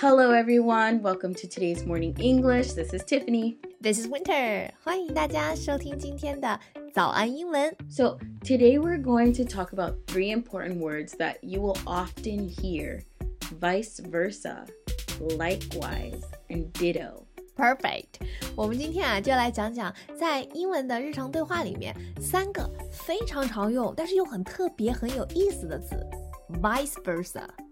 Hello, everyone. Welcome to today's morning English. This is Tiffany. This is Winter. 欢迎大家收听今天的早安英文。 So, today we're going to talk about three important words that you will often hear vice versa, likewise, and ditto. Perfect。我们今天啊，就来讲讲在英文的日常对话里面三个非常常用，但是又很特别、很有意思的词：vice versa、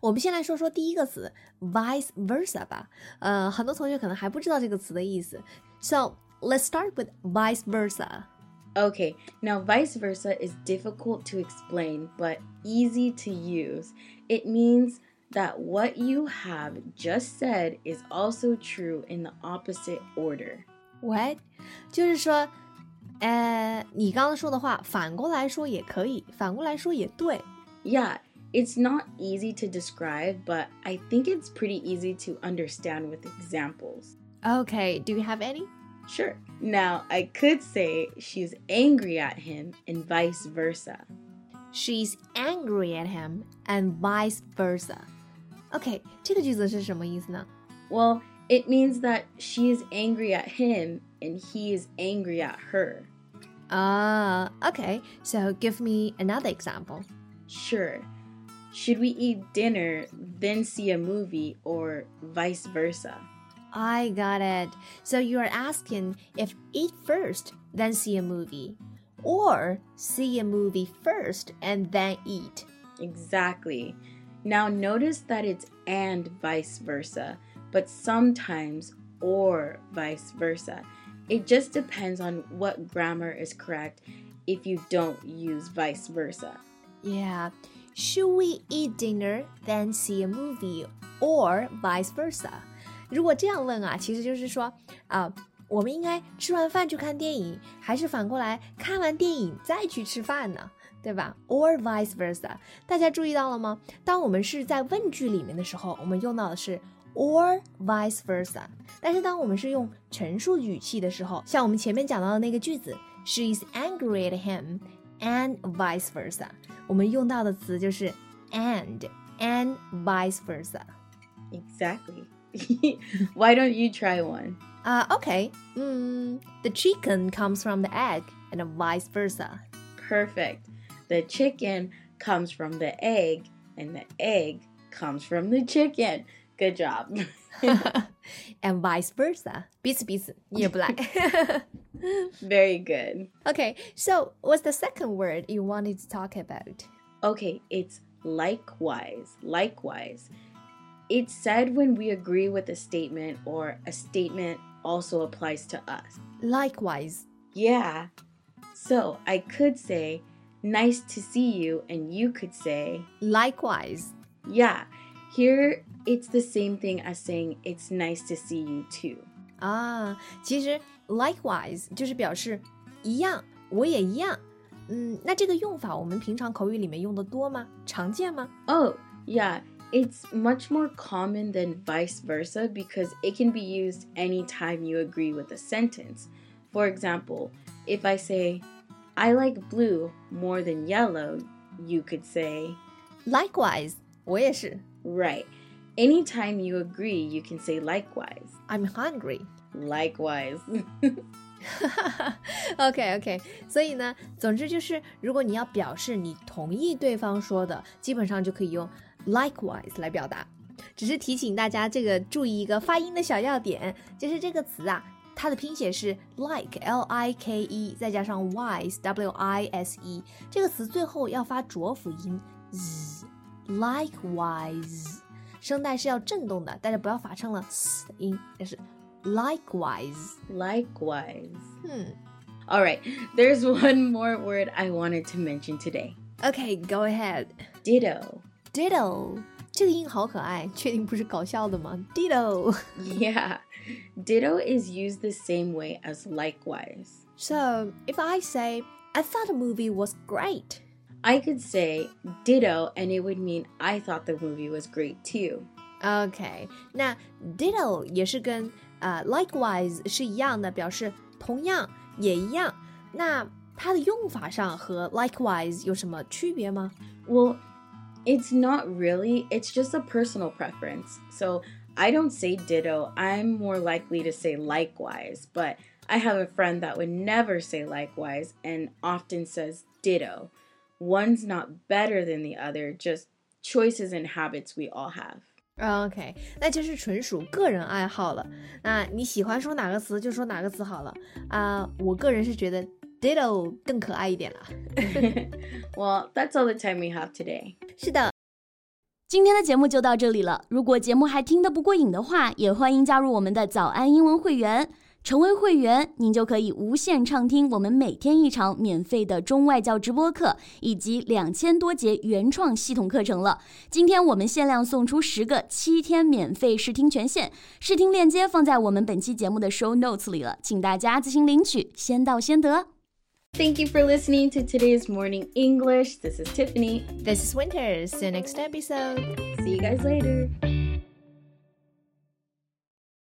我们先来说说第一个词 vice versa 吧。呃，很多同学可能还不知道这个词的意思。So let's start with vice versa. Okay, now vice versa is difficult to explain but easy to use. It means that what you have just said is also true in the opposite order. What？就是说，呃，你刚刚说的话反过来说也可以，反过来说也对。 Yeah, it's not easy to describe, but I think it's pretty easy to understand with examples. Okay, do you have any? Sure. Now, I could say she's angry at him and vice versa. She's angry at him and vice versa. OK，这个句子是什么意思呢？ Well, it means that she is angry at him and he is angry at her. 啊、o k so give me another example. Sure. Should we eat dinner, then see a movie, or vice versa? I got it. So you are asking if eat first, then see a movie, or see a movie first and then eat. Exactly. Now notice that it's and vice versa, but sometimes or vice versa. It just depends on what grammar is correct if you don't use vice versa. Yeah. Should we eat dinner, then see a movie, or vice versa? 如果这样问啊，其实就是说啊、我们应该吃完饭去看电影，还是反过来看完电影再去吃饭呢？对吧？Or vice versa？大家注意到了吗？当我们是在问句里面的时候，我们用到的是 or vice versa。但是当我们是用陈述语气的时候，像我们前面讲到的那个句子，She is angry at him and vice versa，我们用到的词就是 and and vice versa。 Exactly. Why don't you try one? 啊、o k 嗯，the chicken comes from the egg and vice versa。 Perfect. The chicken comes from the egg, and the egg comes from the chicken. Good job. and vice versa，彼此彼此，你也不赖。 Very good. okay, so what's the second word you wanted to talk about? Okay, it's likewise. Likewise. It's said when we agree with a statement or a statement also applies to us. Likewise. Yeah. So I could say, nice to see you, and you could say, Likewise. yeah. Here, it's the same thing as saying, it's nice to see you too. 啊，其实 likewise 就是表示一样，我也一样。嗯，那这个用法我们平常口语里面用的多吗？常见吗？ Oh, yeah. It's much more common than vice versa because it can be used anytime you agree with a sentence. For example, if I say, I like blue more than yellow, you could say, Likewise，我也是。 right. Anytime you agree, you can say likewise. I'm hungry. Likewise. OK OK，所以呢，总之就是，如果你要表示你同意对方说的，基本上就可以用 likewise 来表达。只是提醒大家，这个注意一个发音的小要点，就是这个词啊，它的拼写是 like l i k e，再加上 wise w i s e，这个词最后要发浊辅音 z，likewise，声带是要震动的，大家不要发成了 s 的音，但是 likewise。 likewise. 嗯 All right, there's one more word I wanted to mention today Okay, go ahead. ditto. Ditto 这个音好可爱，确定不是搞笑的吗？Ditto. Yeah, ditto is used the same way as likewise. So if I say I thought the movie was great. I could say ditto and it would mean I thought the movie was great too. OK，那 ditto 也是跟 呃 likewise 是一样的，表示同样也一样。那它的用法上和 likewise 有什么区别吗？Well, it's not really. It's just a personal preference. So I don't say ditto. I'm more likely to say likewise, but I have a friend that would never say likewise and often says ditto. One's not better than the other, just choices and habits we all have. OK，那就是纯属个人爱好了。那你喜欢说哪个词就说哪个词好了啊。Uh, 我个人是觉得 ditto 更可爱一点了。well, that's all the time we have today. 是的。今天的节目就到这里了。如果节目还听得不过瘾的话，也欢迎加入我们的早安英文会员。成为会员，您就可以无限畅听我们每天一场免费的中外教直播课，以及两千多节原创系统课程了。今天我们限量送出十个七天免费试听权限，试听链接放在我们本期节目的 show notes 里了，请大家自行领取，先到先得。Thank you for listening to today's morning English. This is Tiffany. This is Winter. See you next episode. See you guys later.